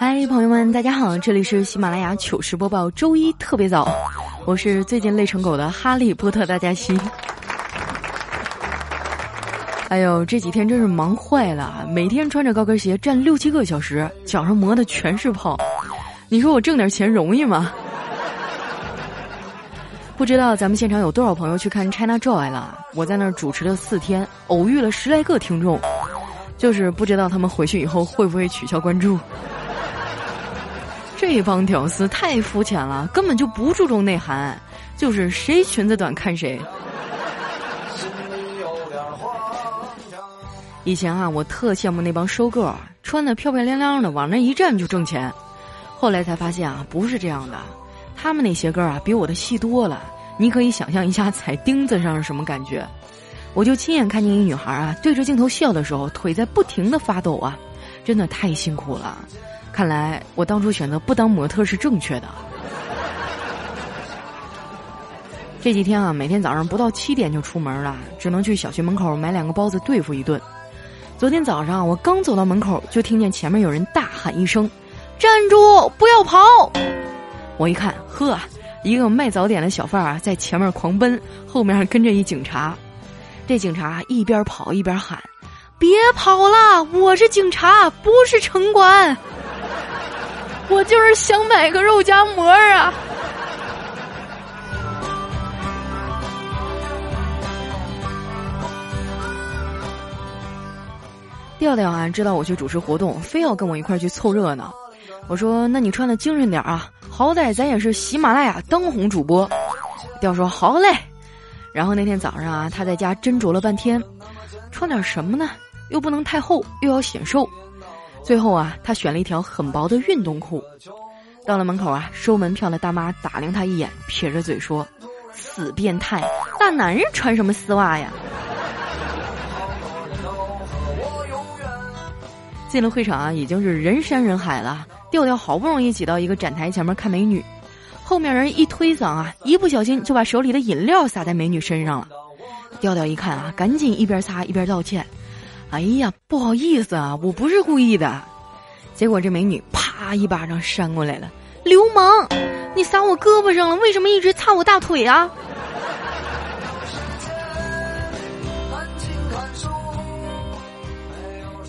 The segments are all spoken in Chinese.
嗨，朋友们，大家好，这里是喜马拉雅糗事播报，周一特别早，我是最近累成狗的哈利波特大家期。哎呦，这几天真是忙坏了，每天穿着高跟鞋站六七个小时，脚上磨的全是泡。你说我挣点钱容易吗？不知道咱们现场有多少朋友去看 China Joy 了？我在那儿主持了四天，偶遇了十来个听众，就是不知道他们回去以后会不会取消关注。这帮屌丝太肤浅了，根本就不注重内涵，就是谁裙子短看谁。以前啊，我特羡慕那帮收购，穿的漂漂亮亮的，往那一站就挣钱。后来才发现啊，不是这样的，他们那鞋跟啊，比我的细多了。你可以想象一下踩钉子上是什么感觉。我就亲眼看见一女孩啊，对着镜头笑的时候，腿在不停的发抖啊，真的太辛苦了。看来我当初选择不当模特是正确的。这几天啊，每天早上不到七点就出门了，只能去小区门口买两个包子对付一顿。昨天早上我刚走到门口，就听见前面有人大喊一声：“站住，不要跑！”我一看，呵，一个卖早点的小贩啊，在前面狂奔，后面跟着一警察。这警察一边跑一边喊：“别跑了，我是警察，不是城管。”我就是想买个肉夹馍啊！调调啊，知道我去主持活动，非要跟我一块去凑热闹。我说：“那你穿的精神点啊，好歹咱也是喜马拉雅当红主播。”调说：“好嘞。”然后那天早上啊，他在家斟酌了半天，穿点什么呢？又不能太厚，又要显瘦。最后啊，他选了一条很薄的运动裤。到了门口啊，收门票的大妈打量他一眼，撇着嘴说：“死变态，大男人穿什么丝袜呀？”进了会场啊，已经是人山人海了。调调好不容易挤到一个展台前面看美女，后面人一推搡啊，一不小心就把手里的饮料洒在美女身上了。调调一看啊，赶紧一边擦一边道歉。哎呀，不好意思啊，我不是故意的。结果这美女啪一巴掌扇过来了，流氓！你撒我胳膊上了，为什么一直擦我大腿啊？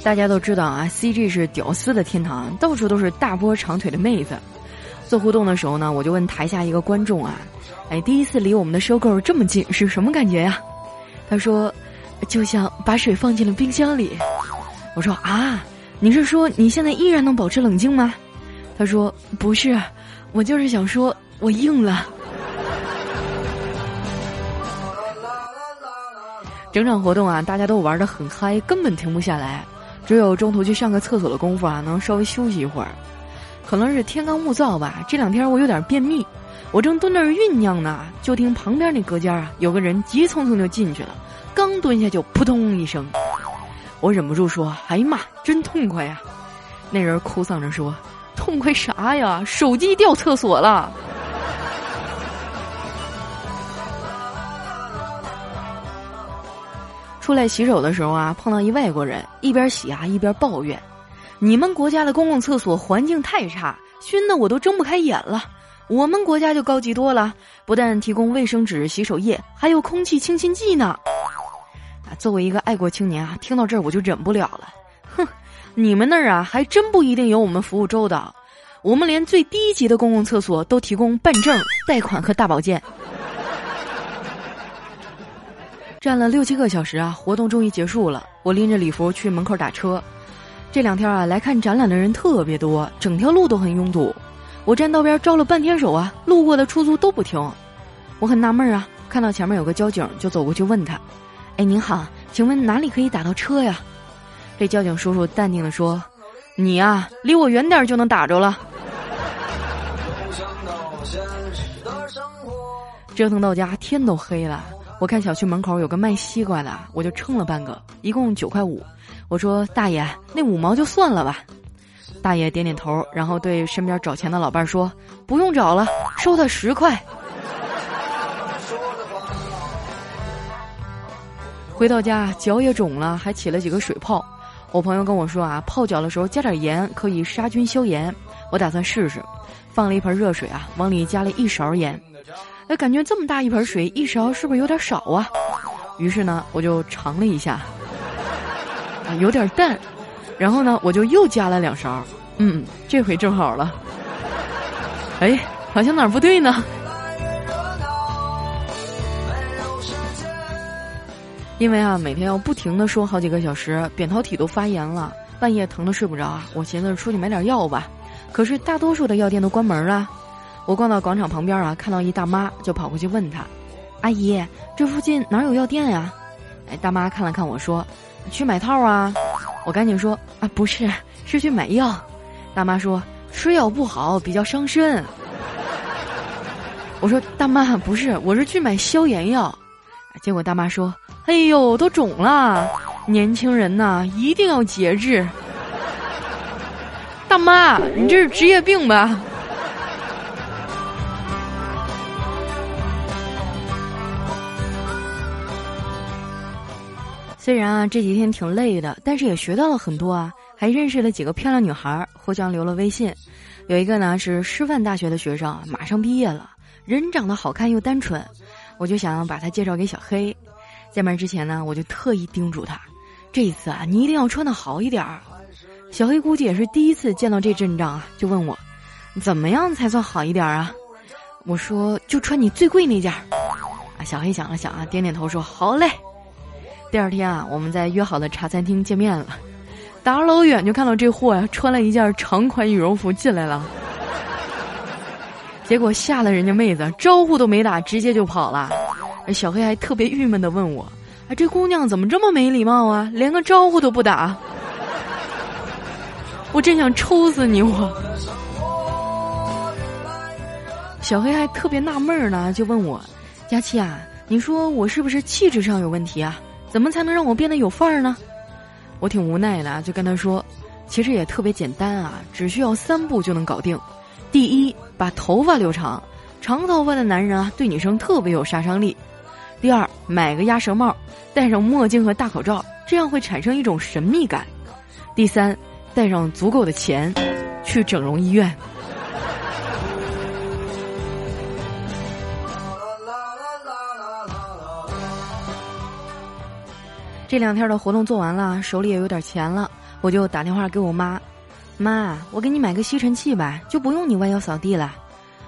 大家都知道啊，CG 是屌丝的天堂，到处都是大波长腿的妹子。做互动的时候呢，我就问台下一个观众啊，哎，第一次离我们的收购这么近是什么感觉呀？他说。就像把水放进了冰箱里，我说啊，你是说你现在依然能保持冷静吗？他说不是，我就是想说我硬了。整场活动啊，大家都玩的很嗨，根本停不下来，只有中途去上个厕所的功夫啊，能稍微休息一会儿。可能是天干物燥吧，这两天我有点便秘，我正蹲那儿酝酿呢，就听旁边那隔间啊，有个人急匆匆就进去了。刚蹲下就扑通一声，我忍不住说：“哎呀妈，真痛快呀！”那人哭丧着说：“痛快啥呀？手机掉厕所了。”出来洗手的时候啊，碰到一外国人，一边洗啊一边抱怨：“你们国家的公共厕所环境太差，熏得我都睁不开眼了。我们国家就高级多了，不但提供卫生纸、洗手液，还有空气清新剂呢。”作为一个爱国青年啊，听到这儿我就忍不了了。哼，你们那儿啊，还真不一定有我们服务周到。我们连最低级的公共厕所都提供办证、贷款和大保健。站了六七个小时啊，活动终于结束了。我拎着礼服去门口打车。这两天啊，来看展览的人特别多，整条路都很拥堵。我站道边招了半天手啊，路过的出租都不停。我很纳闷啊，看到前面有个交警，就走过去问他。哎，您好，请问哪里可以打到车呀？这交警叔叔淡定的说：“你呀，离我远点就能打着了。折腾到家，天都黑了。我看小区门口有个卖西瓜的，我就称了半个，一共九块五。我说：“大爷，那五毛就算了吧。”大爷点点头，然后对身边找钱的老伴说：“不用找了，收他十块。”回到家，脚也肿了，还起了几个水泡。我朋友跟我说啊，泡脚的时候加点盐可以杀菌消炎。我打算试试，放了一盆热水啊，往里加了一勺盐。哎，感觉这么大一盆水，一勺是不是有点少啊？于是呢，我就尝了一下，啊，有点淡。然后呢，我就又加了两勺，嗯，这回正好了。哎，好像哪儿不对呢？因为啊，每天要不停的说好几个小时，扁桃体都发炎了，半夜疼的睡不着啊。我寻思出去买点药吧，可是大多数的药店都关门了。我逛到广场旁边啊，看到一大妈，就跑过去问她：“阿姨，这附近哪有药店呀？”哎，大妈看了看我说：“去买套啊。”我赶紧说：“啊，不是，是去买药。”大妈说：“吃药不好，比较伤身。” 我说：“大妈，不是，我是去买消炎药。”结果大妈说：“哎呦，都肿了，年轻人呐，一定要节制。”大妈，你这是职业病吧？虽然啊这几天挺累的，但是也学到了很多啊，还认识了几个漂亮女孩，互相留了微信。有一个呢是师范大学的学生，马上毕业了，人长得好看又单纯，我就想把他介绍给小黑。见面之前呢，我就特意叮嘱他，这一次啊你一定要穿的好一点儿。小黑估计也是第一次见到这阵仗啊，就问我，怎么样才算好一点啊？我说就穿你最贵那件。啊，小黑想了想啊，点点头说好嘞。第二天啊，我们在约好的茶餐厅见面了。打老远就看到这货呀，穿了一件长款羽绒服进来了。结果吓了人家妹子，招呼都没打，直接就跑了。小黑还特别郁闷的问我：“啊，这姑娘怎么这么没礼貌啊？连个招呼都不打！”我真想抽死你！我。小黑还特别纳闷呢，就问我：“佳琪啊，你说我是不是气质上有问题啊？”怎么才能让我变得有范儿呢？我挺无奈的，就跟他说：“其实也特别简单啊，只需要三步就能搞定。第一，把头发留长，长头发的男人啊，对女生特别有杀伤力。第二，买个鸭舌帽，戴上墨镜和大口罩，这样会产生一种神秘感。第三，带上足够的钱，去整容医院。”这两天的活动做完了，手里也有点钱了，我就打电话给我妈：“妈，我给你买个吸尘器吧，就不用你弯腰扫地了。”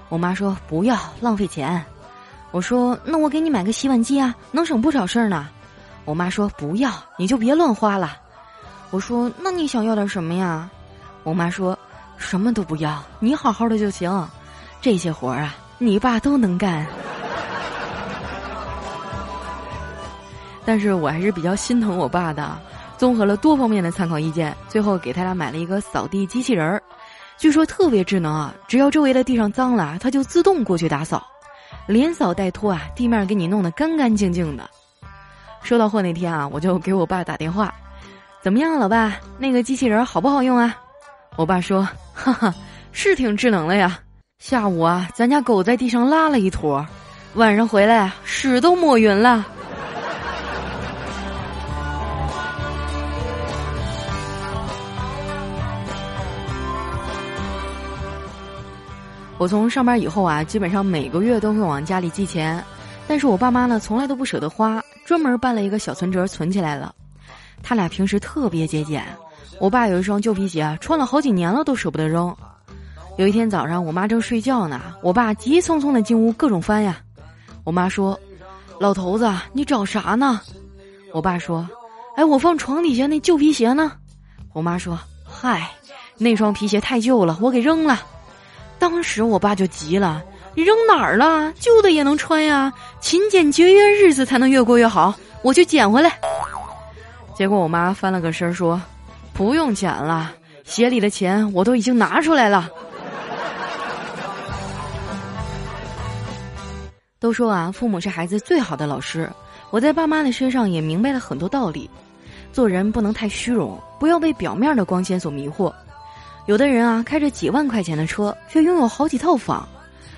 我妈说：“不要，浪费钱。”我说：“那我给你买个洗碗机啊，能省不少事儿呢。”我妈说：“不要，你就别乱花了。”我说：“那你想要点什么呀？”我妈说：“什么都不要，你好好的就行。这些活儿啊，你爸都能干。”但是我还是比较心疼我爸的，综合了多方面的参考意见，最后给他俩买了一个扫地机器人儿，据说特别智能啊，只要周围的地上脏了，它就自动过去打扫，连扫带拖啊，地面给你弄得干干净净的。收到货那天啊，我就给我爸打电话，怎么样，老爸，那个机器人好不好用啊？我爸说，哈哈，是挺智能的呀。下午啊，咱家狗在地上拉了一坨，晚上回来屎都抹匀了。我从上班以后啊，基本上每个月都会往家里寄钱，但是我爸妈呢，从来都不舍得花，专门办了一个小存折存起来了。他俩平时特别节俭，我爸有一双旧皮鞋，穿了好几年了都舍不得扔。有一天早上，我妈正睡觉呢，我爸急匆匆的进屋，各种翻呀。我妈说：“老头子，你找啥呢？”我爸说：“哎，我放床底下那旧皮鞋呢。”我妈说：“嗨，那双皮鞋太旧了，我给扔了。”当时我爸就急了：“你扔哪儿了？旧的也能穿呀！勤俭节约，日子才能越过越好。我去捡回来。”结果我妈翻了个身说：“不用捡了，鞋里的钱我都已经拿出来了。都说啊，父母是孩子最好的老师。我在爸妈的身上也明白了很多道理。做人不能太虚荣，不要被表面的光鲜所迷惑。有的人啊，开着几万块钱的车，却拥有好几套房；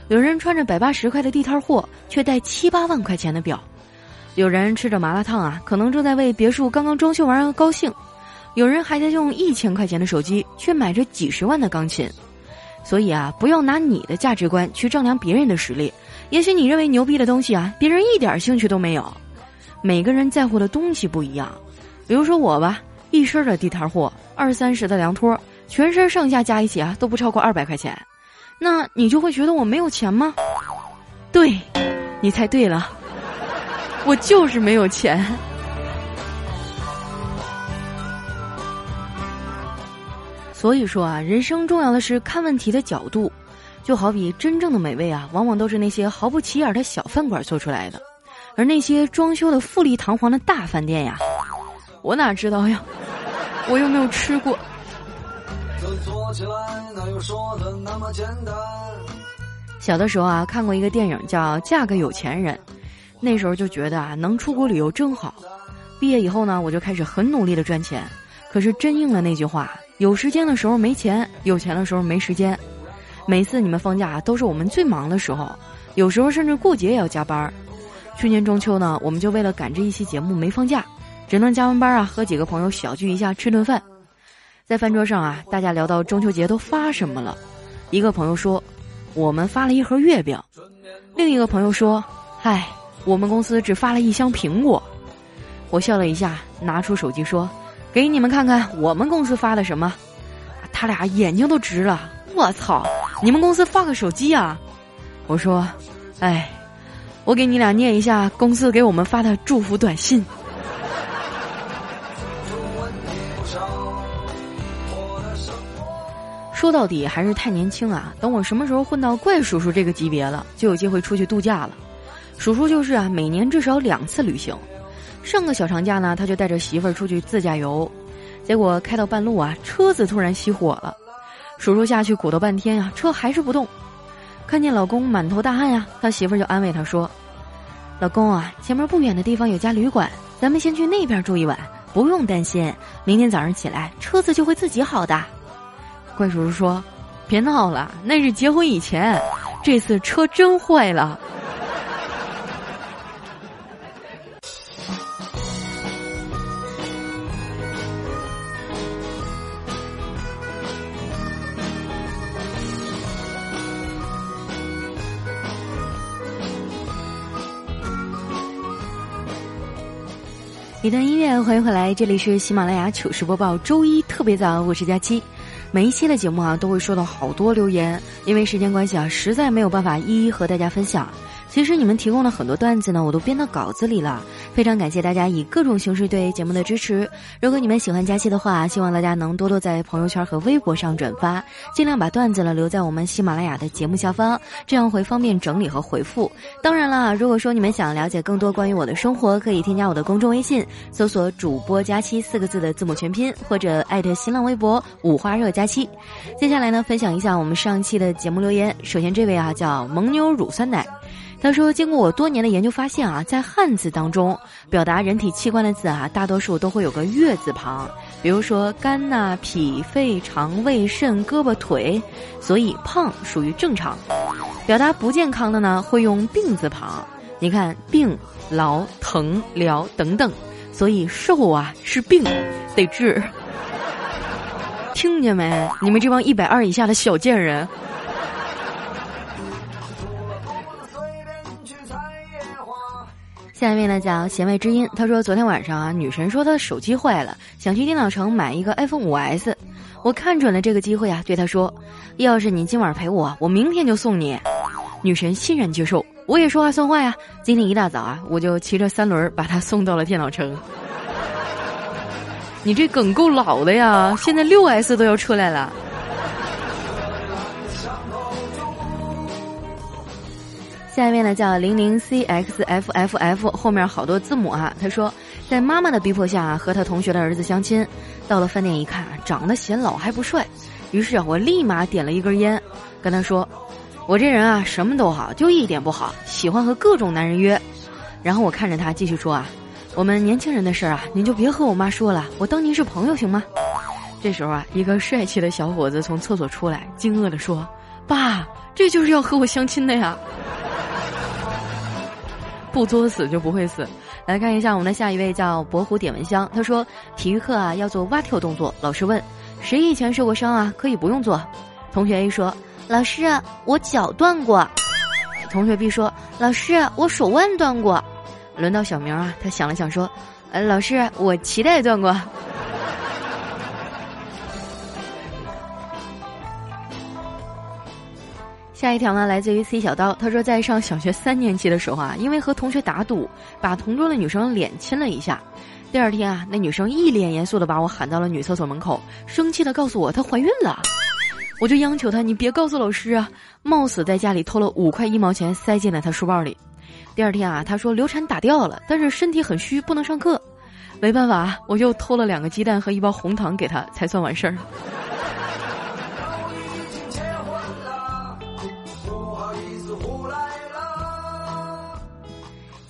有人穿着百八十块的地摊货，却戴七八万块钱的表；有人吃着麻辣烫啊，可能正在为别墅刚刚装修完而高兴；有人还在用一千块钱的手机，却买着几十万的钢琴。所以啊，不要拿你的价值观去丈量别人的实力。也许你认为牛逼的东西啊，别人一点兴趣都没有。每个人在乎的东西不一样。比如说我吧，一身的地摊货，二三十的凉拖，全身上下加一起啊都不超过二百块钱，那你就会觉得我没有钱吗？对，你猜对了，我就是没有钱。所以说啊，人生重要的是看问题的角度，就好比真正的美味啊，往往都是那些毫不起眼的小饭馆做出来的，而那些装修的富丽堂皇的大饭店呀。我哪知道呀，我又没有吃过。做起来哪有说的那么简单小的时候啊，看过一个电影叫《嫁个有钱人》，那时候就觉得啊，能出国旅游真好。毕业以后呢，我就开始很努力的赚钱。可是真应了那句话：有时间的时候没钱，有钱的时候没时间。每次你们放假都是我们最忙的时候，有时候甚至过节也要加班。去年中秋呢，我们就为了赶这一期节目没放假。只能加完班啊，和几个朋友小聚一下，吃顿饭。在饭桌上啊，大家聊到中秋节都发什么了。一个朋友说：“我们发了一盒月饼。”另一个朋友说：“嗨，我们公司只发了一箱苹果。”我笑了一下，拿出手机说：“给你们看看我们公司发的什么。”他俩眼睛都直了。我操！你们公司发个手机啊？我说：“哎，我给你俩念一下公司给我们发的祝福短信。”说到底还是太年轻啊！等我什么时候混到怪叔叔这个级别了，就有机会出去度假了。叔叔就是啊，每年至少两次旅行。上个小长假呢，他就带着媳妇儿出去自驾游，结果开到半路啊，车子突然熄火了。叔叔下去鼓捣半天啊，车还是不动。看见老公满头大汗呀，他媳妇儿就安慰他说：“老公啊，前面不远的地方有家旅馆，咱们先去那边住一晚，不用担心，明天早上起来车子就会自己好的。”怪叔叔说：“别闹了，那是结婚以前，这次车真坏了。”一段音乐，欢迎回来，这里是喜马拉雅糗事播报，周一特别早，我是佳期。每一期的节目啊，都会收到好多留言，因为时间关系啊，实在没有办法一一和大家分享。其实你们提供的很多段子呢，我都编到稿子里了。非常感谢大家以各种形式对节目的支持。如果你们喜欢佳期的话，希望大家能多多在朋友圈和微博上转发，尽量把段子呢留在我们喜马拉雅的节目下方，这样会方便整理和回复。当然了，如果说你们想了解更多关于我的生活，可以添加我的公众微信，搜索“主播佳期”四个字的字母全拼，或者艾特新浪微博“五花热佳期”。接下来呢，分享一下我们上期的节目留言。首先这位啊，叫蒙牛乳酸奶。他说：“经过我多年的研究发现啊，在汉字当中，表达人体器官的字啊，大多数都会有个月字旁，比如说肝呐、脾、肺、肠胃、肾、胳膊、腿，所以胖属于正常。表达不健康的呢，会用病字旁，你看病、劳、疼、疗等等，所以瘦啊是病，得治。听见没？你们这帮一百二以下的小贱人。”下一位呢叫弦外之音，他说昨天晚上啊，女神说她的手机坏了，想去电脑城买一个 iPhone 五 S。我看准了这个机会啊，对她说，要是你今晚陪我，我明天就送你。女神欣然接受，我也说话算话呀。今天一大早啊，我就骑着三轮把她送到了电脑城。你这梗够老的呀，现在六 S 都要出来了。下一位呢叫零零 c x f f f，后面好多字母啊。他说，在妈妈的逼迫下和他同学的儿子相亲，到了饭店一看，长得显老还不帅。于是啊，我立马点了一根烟，跟他说：“我这人啊，什么都好，就一点不好，喜欢和各种男人约。”然后我看着他继续说：“啊，我们年轻人的事儿啊，您就别和我妈说了，我当您是朋友行吗？”这时候啊，一个帅气的小伙子从厕所出来，惊愕地说：“爸，这就是要和我相亲的呀！”不作死就不会死。来看一下我们的下一位叫博虎点蚊香，他说：“体育课啊要做蛙跳动作，老师问。”谁以前受过伤啊？可以不用做。同学 A 说：“老师，我脚断过。”同学 B 说：“老师，我手腕断过。”轮到小明啊，他想了想说：“呃，老师，我脐带断过。”下一条呢，来自于 C 小刀，他说在上小学三年级的时候啊，因为和同学打赌，把同桌的女生脸亲了一下。第二天啊，那女生一脸严肃的把我喊到了女厕所门口，生气的告诉我她怀孕了。我就央求她，你别告诉老师啊！冒死在家里偷了五块一毛钱塞进了她书包里。第二天啊，她说流产打掉了，但是身体很虚，不能上课。没办法，我又偷了两个鸡蛋和一包红糖给她，才算完事儿。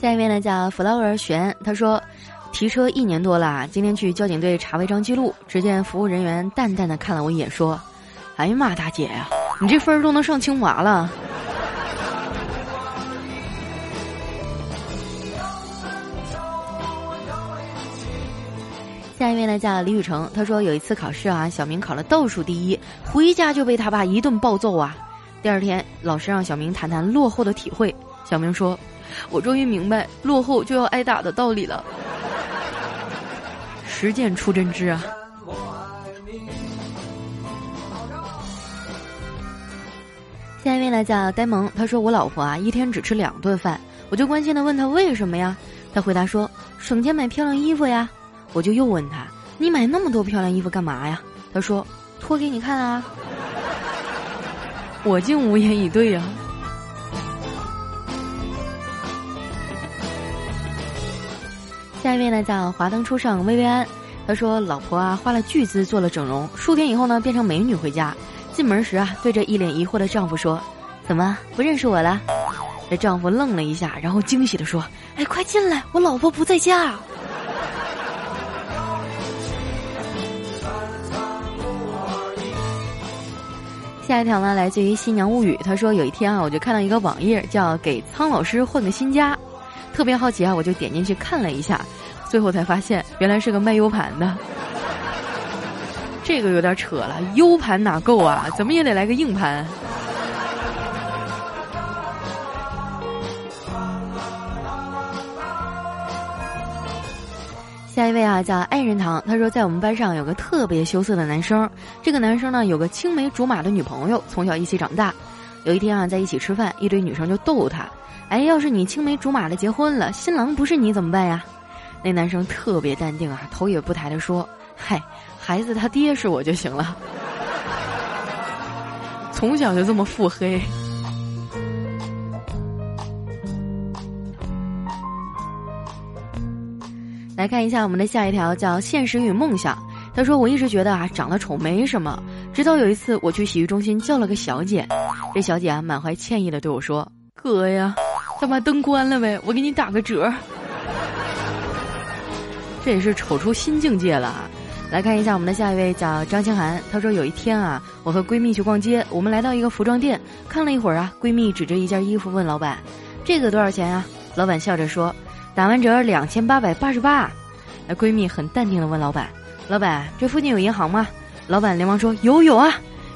下一位呢叫 flower 玄，他说。提车一年多了，今天去交警队查违章记录，只见服务人员淡淡的看了我一眼，说：“哎呀妈，大姐呀，你这分儿都能上清华了。”下一位呢叫李雨成，他说有一次考试啊，小明考了倒数第一，回家就被他爸一顿暴揍啊。第二天老师让小明谈谈落后的体会，小明说：“我终于明白落后就要挨打的道理了。”实践出真知啊！下一位呢叫呆萌，他说我老婆啊一天只吃两顿饭，我就关心的问他为什么呀？他回答说省钱买漂亮衣服呀。我就又问他你买那么多漂亮衣服干嘛呀？他说脱给你看啊。我竟无言以对呀。下一位呢叫华灯初上薇薇安，他说老婆啊花了巨资做了整容，数天以后呢变成美女回家，进门时啊对着一脸疑惑的丈夫说：“怎么不认识我了？”这丈夫愣了一下，然后惊喜的说：“哎，快进来，我老婆不在家。”下一条呢来自于新娘物语，他说有一天啊我就看到一个网页叫给苍老师换个新家。特别好奇啊，我就点进去看了一下，最后才发现原来是个卖 U 盘的。这个有点扯了，U 盘哪够啊？怎么也得来个硬盘。下一位啊，叫爱人堂，他说在我们班上有个特别羞涩的男生，这个男生呢有个青梅竹马的女朋友，从小一起长大。有一天啊，在一起吃饭，一堆女生就逗他。哎，要是你青梅竹马的结婚了，新郎不是你怎么办呀？那男生特别淡定啊，头也不抬的说：“嗨，孩子他爹是我就行了。”从小就这么腹黑。来看一下我们的下一条，叫“现实与梦想”。他说：“我一直觉得啊，长得丑没什么，直到有一次我去洗浴中心叫了个小姐，这小姐啊满怀歉意的对我说：‘哥呀。’”他把灯关了呗，我给你打个折。这也是瞅出新境界了！来看一下我们的下一位叫张清涵，她说有一天啊，我和闺蜜去逛街，我们来到一个服装店，看了一会儿啊，闺蜜指着一件衣服问老板：“这个多少钱啊？”老板笑着说：“打完折两千八百八十八。”那闺蜜很淡定的问老板：“老板，这附近有银行吗？”老板连忙说：“有有啊！”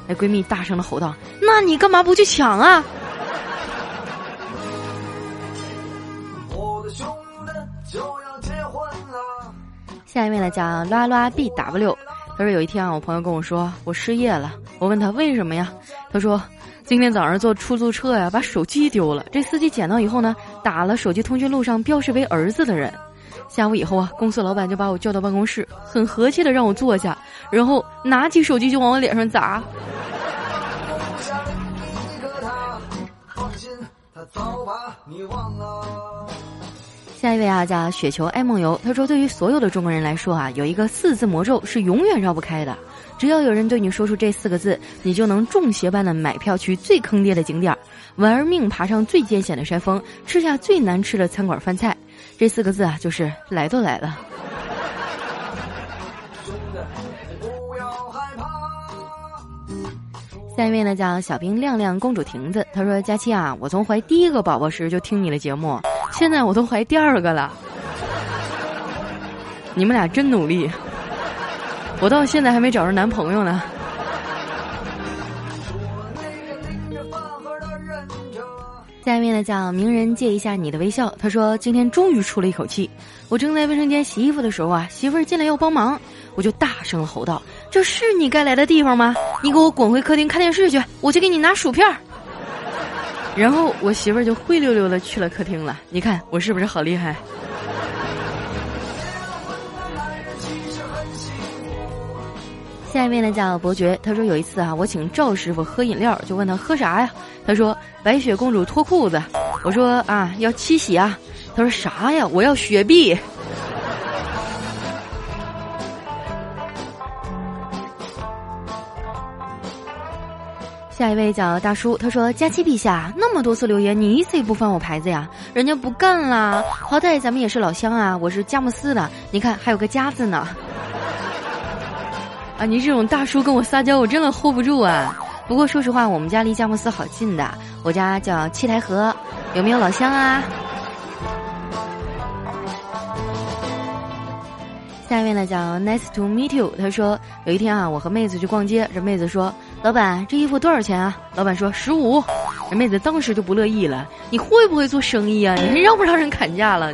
那闺蜜大声的吼道：“那你干嘛不去抢啊？”下一位呢叫拉拉 B W，他说有一天啊，我朋友跟我说我失业了，我问他为什么呀？他说今天早上坐出租车呀，把手机丢了，这司机捡到以后呢，打了手机通讯录上标识为儿子的人。下午以后啊，公司老板就把我叫到办公室，很和气的让我坐下，然后拿起手机就往我脸上砸。下一位啊，叫雪球爱梦游。他说：“对于所有的中国人来说啊，有一个四字魔咒是永远绕不开的，只要有人对你说出这四个字，你就能中邪般的买票去最坑爹的景点，玩命爬上最艰险的山峰，吃下最难吃的餐馆饭菜。这四个字啊，就是来都来了。下一位呢叫小兵亮亮公主亭子，他说：“佳期啊，我从怀第一个宝宝时就听你的节目，现在我都怀第二个了。你们俩真努力，我到现在还没找着男朋友呢。”下面呢叫名人借一下你的微笑，他说：“今天终于出了一口气，我正在卫生间洗衣服的时候啊，媳妇儿进来要帮忙，我就大声吼道。”这是你该来的地方吗？你给我滚回客厅看电视去，我去给你拿薯片儿。然后我媳妇儿就灰溜溜的去了客厅了。你看我是不是好厉害？下一位呢叫伯爵，他说有一次啊，我请赵师傅喝饮料，就问他喝啥呀？他说白雪公主脱裤子。我说啊，要七喜啊。他说啥呀？我要雪碧。下一位叫大叔，他说：“佳期陛下，那么多次留言，你一次也不翻我牌子呀？人家不干啦，好歹咱们也是老乡啊，我是佳木斯的，你看还有个佳字呢。啊，你这种大叔跟我撒娇，我真的 hold 不住啊。不过说实话，我们家离佳木斯好近的，我家叫七台河，有没有老乡啊？”下一位呢叫 Nice to meet you，他说有一天啊，我和妹子去逛街，这妹子说：“老板，这衣服多少钱啊？”老板说：“十五。”这妹子当时就不乐意了：“你会不会做生意啊？你还让不让人砍价了？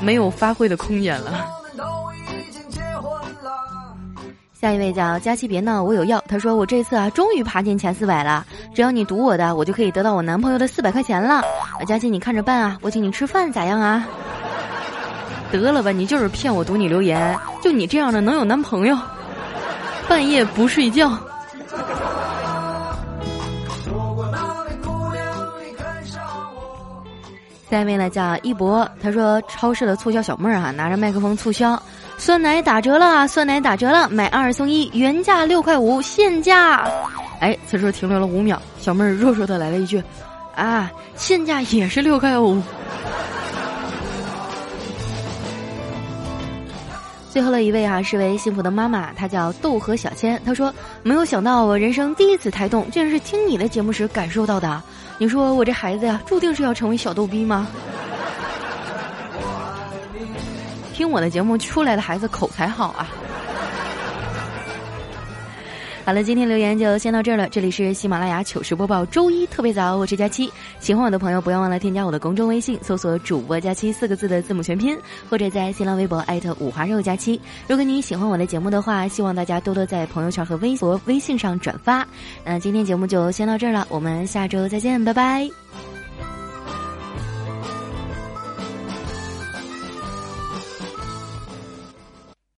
没有发挥的空间了。”下一位叫佳琪别闹，我有药。他说我这次啊，终于爬进前四百了。只要你赌我的，我就可以得到我男朋友的四百块钱了。啊，佳琪你看着办啊，我请你吃饭咋样啊？得了吧，你就是骗我读你留言，就你这样的能有男朋友？半夜不睡觉。下一位呢叫一博，他说超市的促销小妹儿啊，拿着麦克风促销，酸奶打折了，酸奶打折了，买二送一，原价六块五，现价。哎，此时停留了五秒，小妹儿弱弱的来了一句：“啊，现价也是六块五。”最后的一位啊是位幸福的妈妈，她叫豆和小千。她说：“没有想到我人生第一次胎动，竟然是听你的节目时感受到的。你说我这孩子呀，注定是要成为小逗逼吗？听我的节目出来的孩子口才好啊。”好了，今天留言就先到这儿了。这里是喜马拉雅糗事播报周一特别早，我是佳期。喜欢我的朋友，不要忘了添加我的公众微信，搜索“主播佳期”四个字的字母全拼，或者在新浪微博艾特五花肉佳期。如果你喜欢我的节目的话，希望大家多多在朋友圈和微博、微信上转发。那今天节目就先到这儿了，我们下周再见，拜拜。